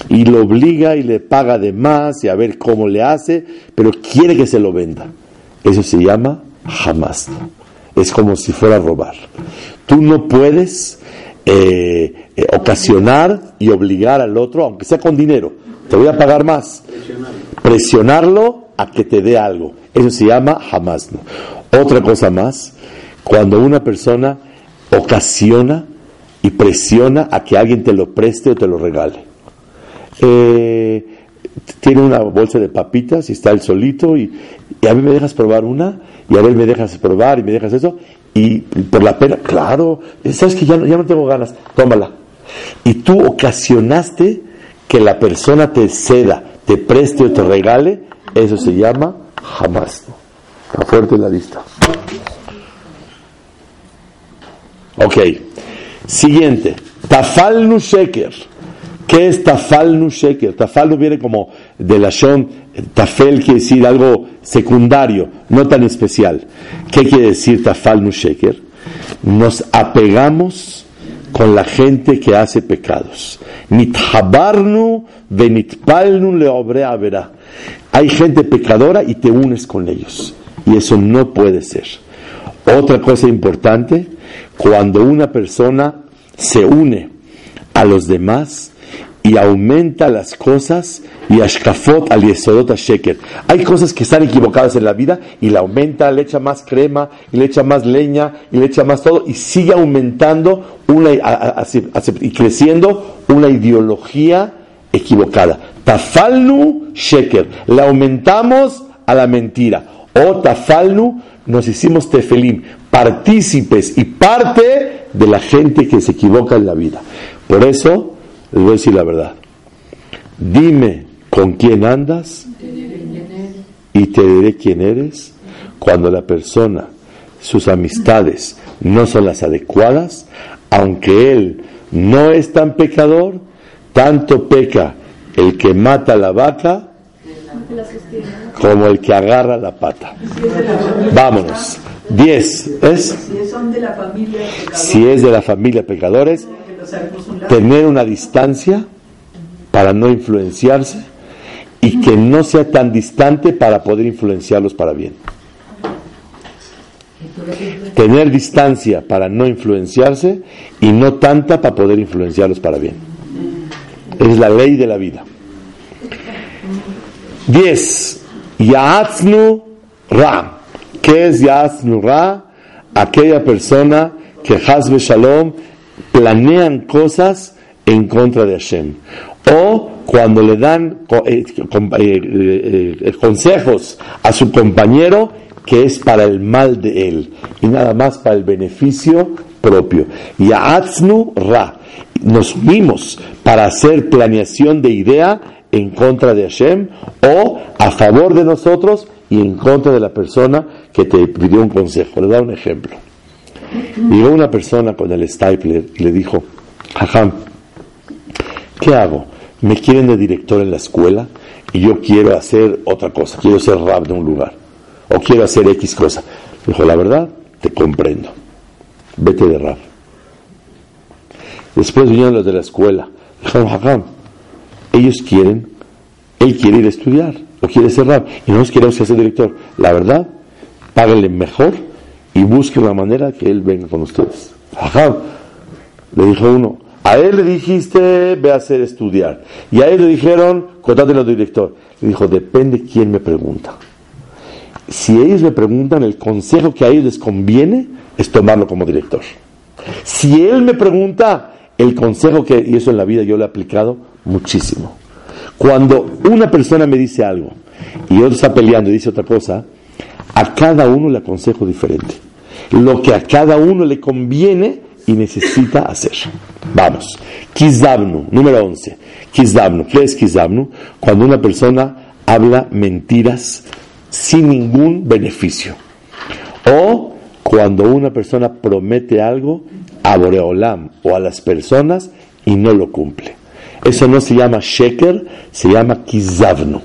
Y lo obliga y le paga de más y a ver cómo le hace, pero quiere que se lo venda. Eso se llama jamás. Es como si fuera a robar. Tú no puedes eh, eh, ocasionar y obligar al otro, aunque sea con dinero. Te voy a pagar más. Presionarlo a que te dé algo. Eso se llama jamás. Otra cosa más, cuando una persona ocasiona y presiona a que alguien te lo preste o te lo regale. Eh, tiene una bolsa de papitas y está él solito y, a mí me dejas probar una y a ver me dejas probar y me dejas eso y por la pena, claro, sabes que ya no, ya no tengo ganas, tómala. Y tú ocasionaste que la persona te ceda, te preste o te regale, eso se llama jamás. Está fuerte la lista. Ok. Siguiente. Tafalnu Sheker. ¿Qué es Tafalnu Sheker? Tafalnu viene como de la Shon. Tafel quiere decir algo secundario, no tan especial. ¿Qué quiere decir Tafalnu Sheker? Nos apegamos con la gente que hace pecados. Nithabarnu venitpalnu leobre verá. Hay gente pecadora y te unes con ellos. Y eso no puede ser. Otra cosa importante, cuando una persona se une a los demás y aumenta las cosas y ashkafot al yesodot. Hay cosas que están equivocadas en la vida y la aumenta, le echa más crema y le echa más leña y le echa más todo y sigue aumentando una, y creciendo una ideología equivocada. Tafalnu sheker. Le aumentamos a la mentira. O tafalnu nos hicimos tefelim, partícipes y parte de la gente que se equivoca en la vida. Por eso, les voy a decir la verdad. Dime con quién andas y te diré quién eres cuando la persona, sus amistades no son las adecuadas, aunque él no es tan pecador, tanto peca el que mata la vaca como el que agarra la pata. Vámonos. Diez. ¿Es? Si es de la familia pecadores, tener una distancia para no influenciarse y que no sea tan distante para poder influenciarlos para bien. Tener distancia para no influenciarse y no tanta para poder influenciarlos para bien. Es la ley de la vida. 10. Ya'atznu Ra. ¿Qué es Ya'atznu Ra? Aquella persona que Hazbe Shalom planean cosas en contra de Hashem. O cuando le dan eh, eh, eh, consejos a su compañero que es para el mal de él y nada más para el beneficio propio. Ya'atznu Ra. Nos vimos para hacer planeación de idea en contra de Hashem o a favor de nosotros y en contra de la persona que te pidió un consejo. Le da un ejemplo. Llegó una persona con el stapler y le dijo, Jajam, ¿qué hago? Me quieren de director en la escuela y yo quiero hacer otra cosa, quiero ser rap de un lugar o quiero hacer X cosa. Dijo, la verdad, te comprendo. Vete de rap. Después vinieron los de la escuela. Ellos quieren, él quiere ir a estudiar o quiere ser rap y nosotros queremos que sea director. La verdad, páguenle mejor y busquen la manera que él venga con ustedes. Jajam, le dijo uno, a él le dijiste, ve a hacer estudiar. Y a él le dijeron, contrátelo de director. Le dijo, depende quién me pregunta. Si ellos me preguntan, el consejo que a ellos les conviene es tomarlo como director. Si él me pregunta, el consejo que, y eso en la vida yo lo he aplicado muchísimo. Cuando una persona me dice algo y otro está peleando y dice otra cosa, a cada uno le aconsejo diferente. Lo que a cada uno le conviene y necesita hacer. Vamos. Kizabnu, número 11. Kizabnu. ¿Qué es Kizabnu? Cuando una persona habla mentiras sin ningún beneficio. O cuando una persona promete algo a Boreolam o a las personas y no lo cumple. Eso no se llama sheker, se llama kizavnu.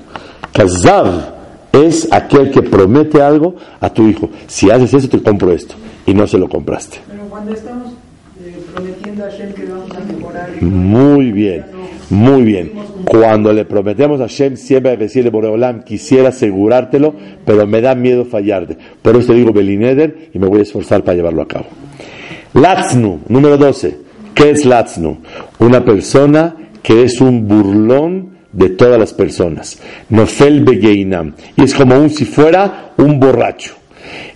Kazav es aquel que promete algo a tu hijo. Si haces eso, te compro esto. Y no se lo compraste. Pero cuando estamos eh, prometiendo a Hashem que vamos a mejorar, Muy bien, muy bien. Cuando le prometemos a Hashem, siempre hay que decirle, Boreolam, quisiera asegurártelo, pero me da miedo fallarte. Por eso digo Belineder y me voy a esforzar para llevarlo a cabo. Latznu, número 12. ¿Qué es Latznu? Una persona que es un burlón de todas las personas. Nofel Begeinam. Y es como un si fuera un borracho.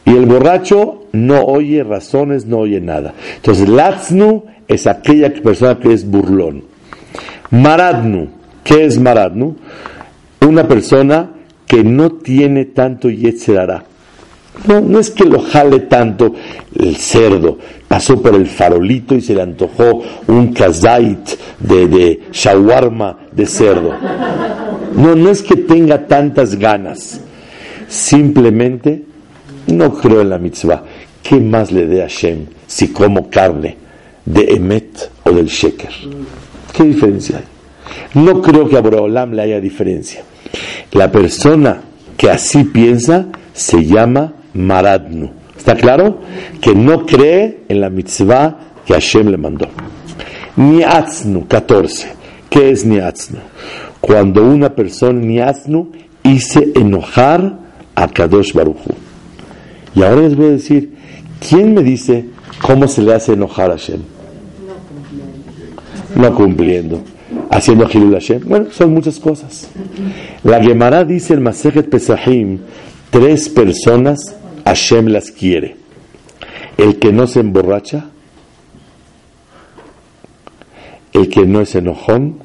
Y el borracho no oye razones, no oye nada. Entonces, Latznu es aquella persona que es burlón. Maradnu, ¿qué es Maradnu? Una persona que no tiene tanto Yetzerara. No, no es que lo jale tanto el cerdo. Pasó por el farolito y se le antojó un kazait de, de shawarma de cerdo. No, no es que tenga tantas ganas. Simplemente no creo en la mitzvah. ¿Qué más le dé a Hashem si como carne de emet o del sheker? ¿Qué diferencia hay? No creo que a Boreolam le haya diferencia. La persona que así piensa se llama Maradnu. ¿Está claro? Que no cree en la mitzvah que Hashem le mandó. Niatznu, 14. ¿Qué es Niatznu? Cuando una persona, Niatznu, hice enojar a Kadosh Baruchu. Y ahora les voy a decir, ¿quién me dice cómo se le hace enojar a Hashem? No cumpliendo. Haciendo Hilul Hashem. Bueno, son muchas cosas. La Gemara dice en Masejet Pesahim, tres personas Hashem las quiere. El que no se emborracha, el que no es enojón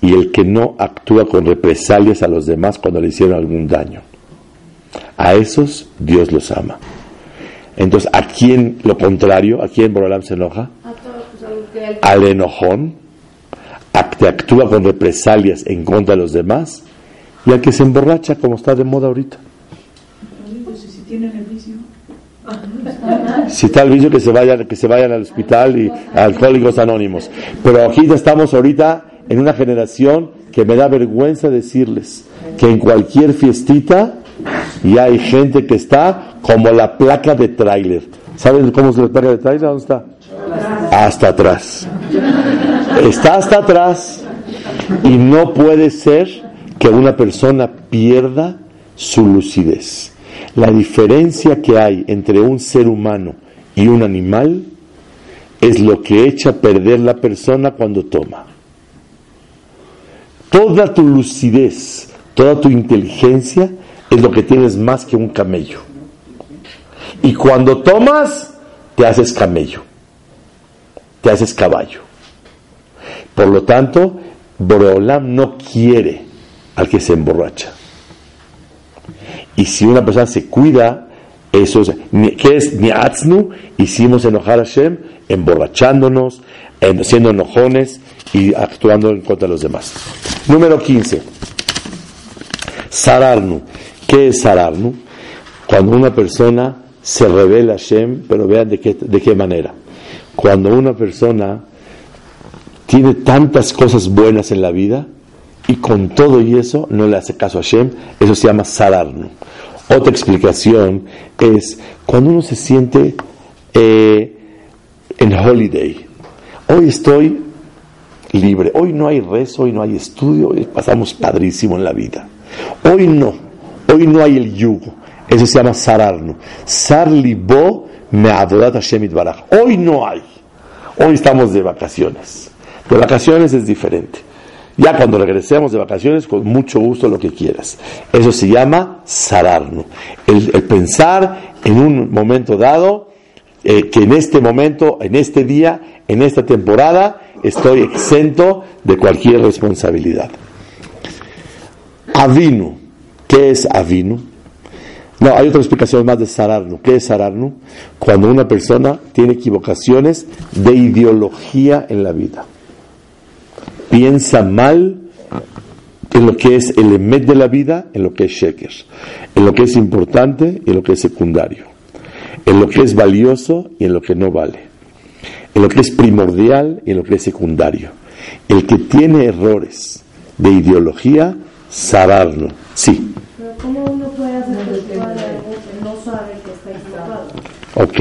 y el que no actúa con represalias a los demás cuando le hicieron algún daño. A esos Dios los ama. Entonces, ¿a quién lo contrario? ¿A quién Borolam se enoja? A Al enojón, a que actúa con represalias en contra de los demás y al que se emborracha como está de moda ahorita. si tienen el vicio, Si está el vicio que se vayan, que se vayan al hospital y a alcohólicos anónimos. Pero aquí ya estamos ahorita en una generación que me da vergüenza decirles que en cualquier fiestita ya hay gente que está como la placa de tráiler. ¿Saben cómo es la placa de tráiler? ¿Dónde está? Hasta atrás. Está hasta atrás y no puede ser que una persona pierda su lucidez. La diferencia que hay entre un ser humano y un animal es lo que echa a perder la persona cuando toma. Toda tu lucidez, toda tu inteligencia es lo que tienes más que un camello. Y cuando tomas, te haces camello, te haces caballo. Por lo tanto, Boreolam no quiere al que se emborracha. Y si una persona se cuida, eso es, ¿qué es? Hicimos enojar a Hashem emborrachándonos, siendo enojones y actuando en contra de los demás. Número 15. Sararnu. ¿Qué es Sararnu? Cuando una persona se revela a Hashem, pero vean de qué, de qué manera. Cuando una persona tiene tantas cosas buenas en la vida y con todo y eso no le hace caso a Hashem, eso se llama Sararnu. Otra explicación es cuando uno se siente eh, en holiday. Hoy estoy libre. Hoy no hay rezo, hoy no hay estudio, hoy pasamos padrísimo en la vida. Hoy no, hoy no hay el yugo. Eso se llama sararnu. Sarlibo me Hashem. Hoy no hay. Hoy estamos de vacaciones. De vacaciones es diferente. Ya cuando regresemos de vacaciones, con mucho gusto lo que quieras. Eso se llama sararnu. El, el pensar en un momento dado, eh, que en este momento, en este día, en esta temporada, estoy exento de cualquier responsabilidad. Avinu, ¿qué es Avinu? No, hay otra explicación más de Sararnu. ¿Qué es Sararnu? Cuando una persona tiene equivocaciones de ideología en la vida. Piensa mal en lo que es el emet de la vida, en lo que es sheker, en lo que es importante y en lo que es secundario, en lo que es valioso y en lo que no vale, en lo que es primordial y en lo que es secundario. El que tiene errores de ideología, saberlo. Sí. Ok,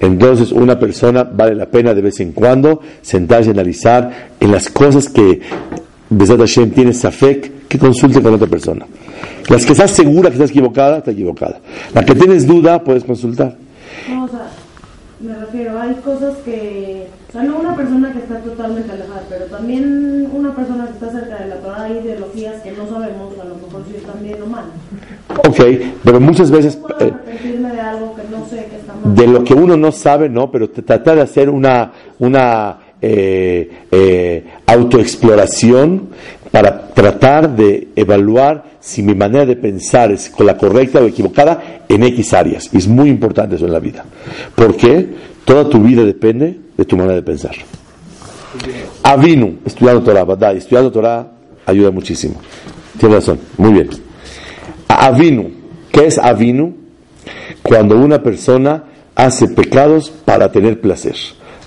entonces una persona vale la pena de vez en cuando sentarse y analizar en las cosas que Besat Hashem tiene Safek, que consulte con otra persona. Las que estás segura que estás equivocada, está equivocada. La que tienes duda, puedes consultar. No, o sea, me refiero, hay cosas que, o sea, no una persona que está totalmente alejada, pero también una persona que está cerca de la Torah, hay ideologías que no sabemos, a lo mejor si están bien o mal. Ok, pero muchas veces eh, de algo que no sé que está mal. de lo que uno no sabe, no, pero tratar de hacer una, una eh, eh, autoexploración para tratar de evaluar si mi manera de pensar es con la correcta o equivocada en X áreas. Y es muy importante eso en la vida. Porque toda tu vida depende de tu manera de pensar. Avinu, estudiando Torah, ¿verdad? Estudiando Torah ayuda muchísimo. Tienes razón, muy bien. Avinu, ¿qué es Avinu? Cuando una persona hace pecados para tener placer.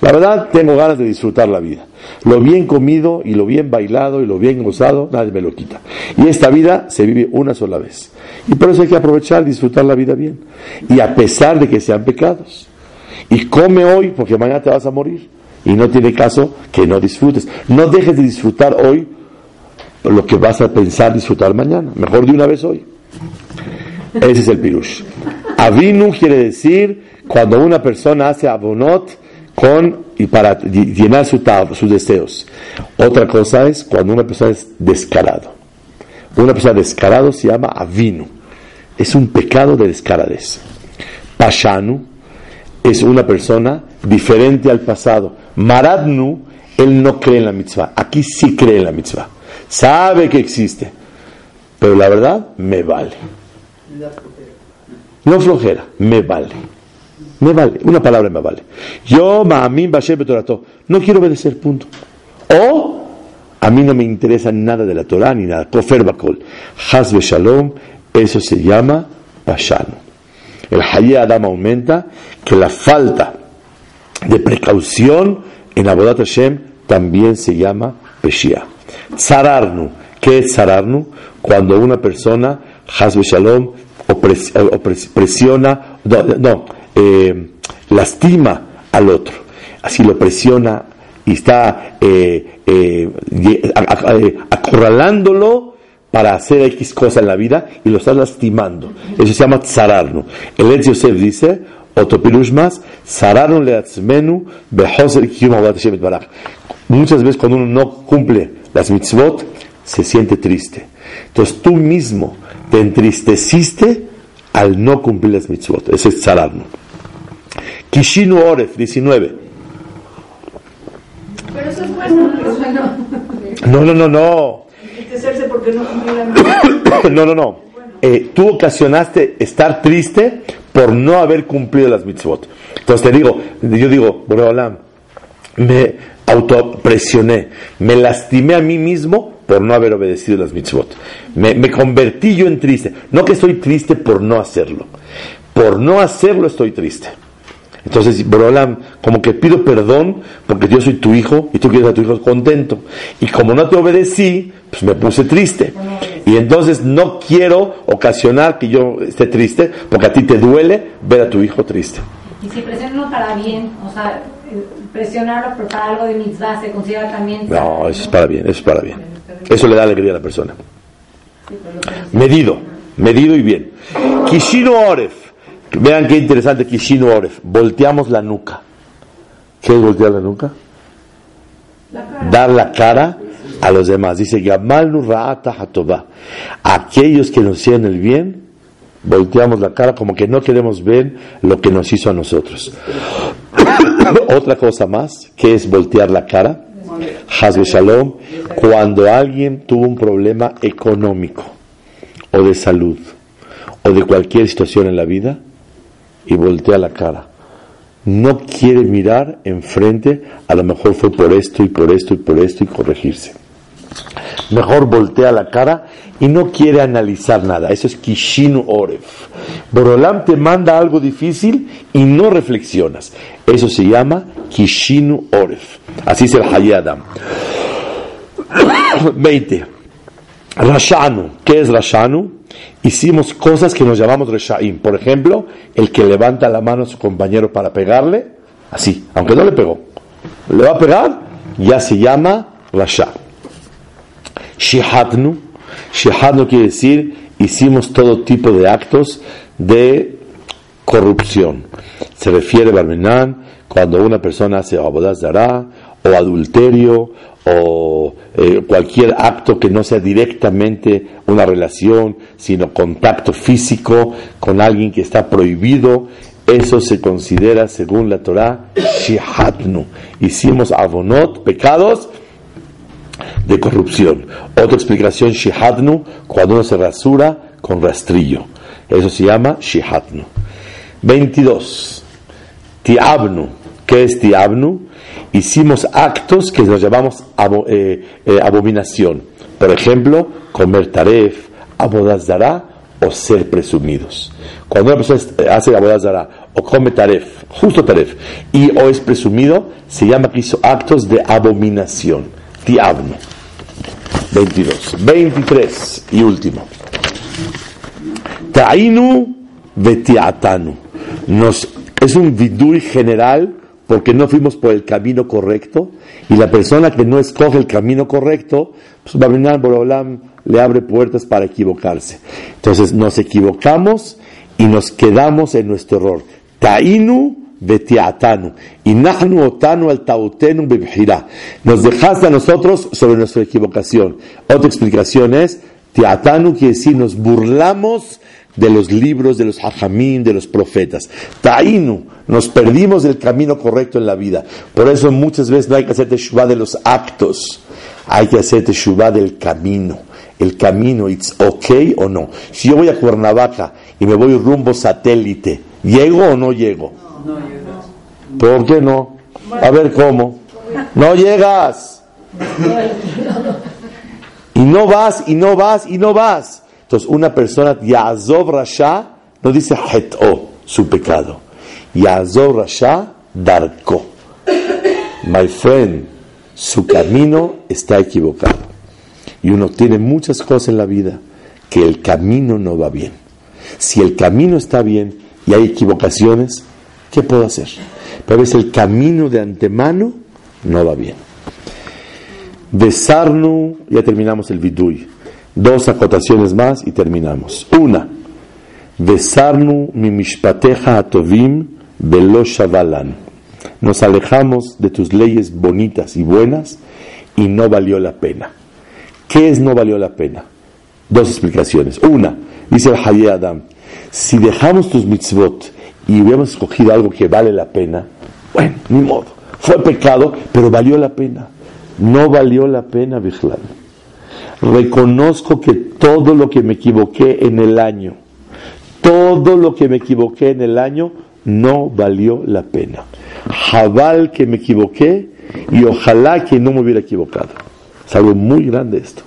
La verdad, tengo ganas de disfrutar la vida. Lo bien comido y lo bien bailado y lo bien gozado, nadie me lo quita. Y esta vida se vive una sola vez. Y por eso hay que aprovechar, disfrutar la vida bien. Y a pesar de que sean pecados. Y come hoy porque mañana te vas a morir. Y no tiene caso que no disfrutes. No dejes de disfrutar hoy lo que vas a pensar disfrutar mañana. Mejor de una vez hoy. Ese es el pirush. Avinu quiere decir cuando una persona hace abonot con y para ll- llenar su sus deseos. Otra cosa es cuando una persona es descarado. Una persona descarado se llama avinu. Es un pecado de descaradez. Pashanu es una persona diferente al pasado. Maradnu, él no cree en la mitzvah. Aquí sí cree en la mitzvah. Sabe que existe. Pero la verdad, me vale. No flojera, me vale. Me vale. Una palabra me vale. Yo, ma'amin bashem betorato. No quiero obedecer, punto. O, a mí no me interesa nada de la Torah ni nada. Kofer bakol. Haz shalom, eso se llama pashano. El Hayé Adam aumenta que la falta de precaución en Abodat Hashem también se llama Peshia. Tzararnu. ¿Qué es sararnu? Cuando una persona, hasbe shalom, opres- eh, presiona, no, eh, lastima al otro. Así lo presiona y está eh, acorralándolo para hacer X cosa en la vida y lo está lastimando. Eso se llama tzararnu. El Etz Yosef dice, otro pirush más, tzararnu leatzmenu behoser kiyum avodat Hashem yitbaraj. Muchas veces cuando uno no cumple las mitzvot, se siente triste. Entonces tú mismo te entristeciste al no cumplir las mitzvot. Ese es tzararnu. Kishinu Oref, 19. Pero eso es bueno. No, no, no, no. Entristecerse porque no cumplió la meta. no, no, no. Eh, tú ocasionaste estar triste por no haber cumplido las mitzvot. Entonces te digo, yo digo, Boreolam, me autopresioné, me lastimé a mí mismo por no haber obedecido las mitzvot. Me, me convertí yo en triste. No que estoy triste por no hacerlo. Por no hacerlo estoy triste. Entonces, Borolam, como que pido perdón porque yo soy tu hijo y tú quieres a tu hijo contento. Y como no te obedecí, pues me puse triste. Y entonces no quiero ocasionar que yo esté triste porque a ti te duele ver a tu hijo triste. Y si presionan para bien, o sea, presionarlo para algo de mitzvah se considera también. No, eso es para bien, eso es para bien. Eso le da alegría a la persona. Medido, medido y bien. Kishino Oref. Vean qué interesante Kishino Oref. Volteamos la nuca. ¿Qué es voltear la nuca? Dar la cara a los demás. Dice Gamalnu. Aquellos que nos hicieron el bien, volteamos la cara como que no queremos ver lo que nos hizo a nosotros. Otra cosa más, que es voltear la cara. Hazbe Shalom, cuando alguien tuvo un problema económico o de salud o de cualquier situación en la vida y voltea la cara. No quiere mirar enfrente, a lo mejor fue por esto y por esto y por esto y corregirse. Mejor voltea la cara y no quiere analizar nada. Eso es Kishinu Oref. Borolam te manda algo difícil y no reflexionas. Eso se llama Kishinu Oref. Así es el Hayadam. 20. Rashanu. ¿Qué es Rashanu? Hicimos cosas que nos llamamos Reshaim. Por ejemplo, el que levanta la mano a su compañero para pegarle, así, aunque no le pegó. Le va a pegar, ya se llama Rasha. Shihatnu. Shihatnu quiere decir, hicimos todo tipo de actos de corrupción. Se refiere, Barmenán, cuando una persona hace abodas dará, o adulterio, o eh, cualquier acto que no sea directamente una relación, sino contacto físico con alguien que está prohibido, eso se considera, según la Torah, shihatnu. Hicimos avonot, pecados, de corrupción. Otra explicación, shihadnu, cuando uno se rasura con rastrillo. Eso se llama shihadnu. 22. Tiabnu. ¿Qué es tiabnu? Hicimos actos que nos llamamos abo- eh, eh, abominación. Por ejemplo, comer taref, abodazdará o ser presumidos. Cuando una persona hace abodazdará o come taref, justo taref, y o es presumido, se llama que hizo actos de abominación. Tiabnu. 22. 23 y último. Ta'inu vetiatanu. Nos, es un vidui general porque no fuimos por el camino correcto y la persona que no escoge el camino correcto, pues Babinan Borolam le abre puertas para equivocarse. Entonces nos equivocamos y nos quedamos en nuestro error. Ta'inu vetiatanu. Y otanu al tautenu. Nos dejaste a nosotros sobre nuestra equivocación. Otra explicación es, tiatanu quiere decir nos burlamos de los libros de los hajamim, de los profetas. Tainu, nos perdimos del camino correcto en la vida. Por eso muchas veces no hay que hacer teshuvah de los actos, hay que hacer teshuvah del camino. El camino, it's okay o no. Si yo voy a Cuernavaca y me voy rumbo satélite, ¿llego o no llego? ¿Por qué no? A ver cómo. No llegas. Y no vas, y no vas, y no vas. Entonces, una persona, Yazov Rasha, no dice Het'o, su pecado. Yazov Rasha, Darko. My friend, su camino está equivocado. y uno tiene muchas cosas en la vida que el camino no va bien. Si el camino está bien y hay equivocaciones, ¿qué puedo hacer? Pero es el camino de antemano no va bien. Besarnu, ya terminamos el vidui. Dos acotaciones más y terminamos. Una, besarnu atovim velo. Nos alejamos de tus leyes bonitas y buenas y no valió la pena. ¿Qué es no valió la pena? Dos explicaciones. Una, dice el Hayy Adam, si dejamos tus mitzvot y hubiéramos escogido algo que vale la pena, bueno, ni modo. Fue pecado, pero valió la pena. No valió la pena, Bijlal. Reconozco que todo lo que me equivoqué en el año, todo lo que me equivoqué en el año, no valió la pena. Jabal que me equivoqué y ojalá que no me hubiera equivocado. Es algo muy grande esto.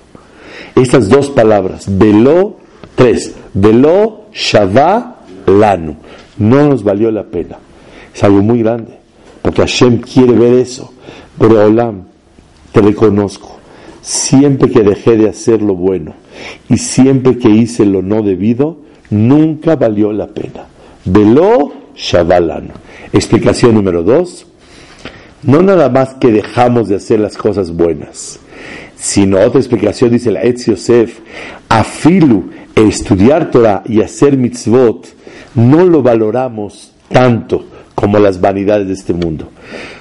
Estas dos palabras, veló, tres, veló, shavá, lanu. No nos valió la pena. Es algo muy grande. Porque Hashem quiere ver eso. Pero Olam, te reconozco. Siempre que dejé de hacer lo bueno y siempre que hice lo no debido, nunca valió la pena. Veló, Shabalano. Explicación número dos. No nada más que dejamos de hacer las cosas buenas, sino otra explicación dice el Etz Yosef, afilu, estudiar Torah y hacer mitzvot, no lo valoramos tanto como las vanidades de este mundo.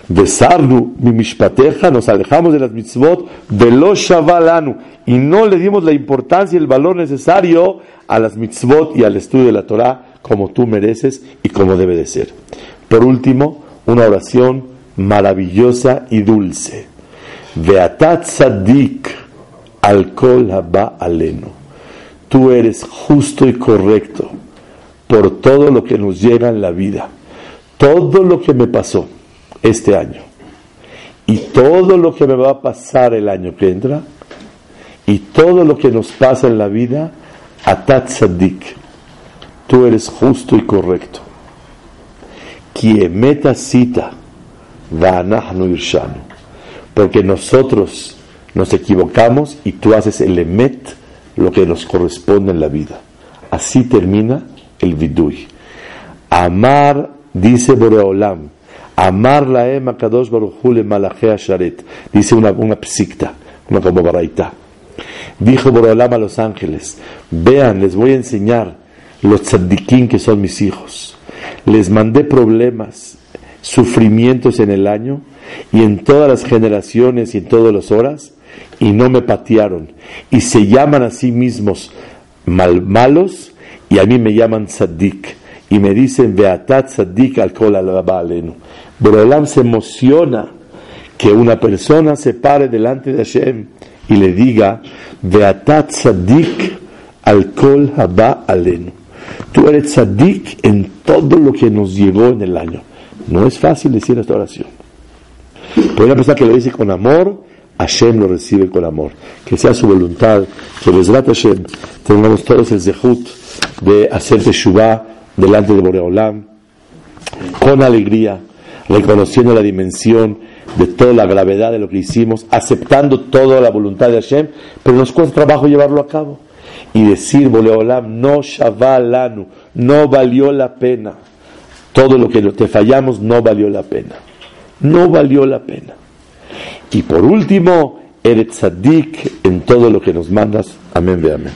Besarnu mi mishpateja, nos alejamos de las mitzvot, de los shavalanu, y no le dimos la importancia y el valor necesario a las mitzvot y al estudio de la Torah como tú mereces y como debe de ser. Por último, una oración maravillosa y dulce. Beatat Sadik al kol haba aleno. Tú eres justo y correcto por todo lo que nos llega en la vida. Todo lo que me pasó este año y todo lo que me va a pasar el año que entra y todo lo que nos pasa en la vida, Atat Sadik. Tú eres justo y correcto. Kiemeta cita irshanu. Porque nosotros nos equivocamos y tú haces el emet, lo que nos corresponde en la vida. Así termina el vidui. Amar, dice Boreolam, amar la ema kadosh baruchule malachea sharet. Dice una, una psikta, una como baraita. Dijo Boreolam a los ángeles, vean, les voy a enseñar los tzaddikim que son mis hijos. Les mandé problemas, sufrimientos en el año y en todas las generaciones y en todas las horas y no me patearon y se llaman a sí mismos mal, malos y a mí me llaman tzaddik y me dicen beatat tzaddik al kol alenu. Borolam se emociona que una persona se pare delante de Hashem y le diga beatat tzaddik al kol haba alenu. Tú eres tzaddik en todo lo que nos llegó en el año. No es fácil decir esta oración. Pero una persona que lo dice con amor, Hashem lo recibe con amor. Que sea su voluntad, que Besrat Hashem tengamos todos el zehut de hacer Teshuvah delante de Boreolam, con alegría, reconociendo la dimensión de toda la gravedad de lo que hicimos, aceptando toda la voluntad de Hashem, pero nos cuesta trabajo llevarlo a cabo. Y decir, Boreolam, no no valió la pena. Todo lo que te fallamos no valió la pena. No valió la pena. Y por último, eres tzadik en todo lo que nos mandas. Amén, ve amén.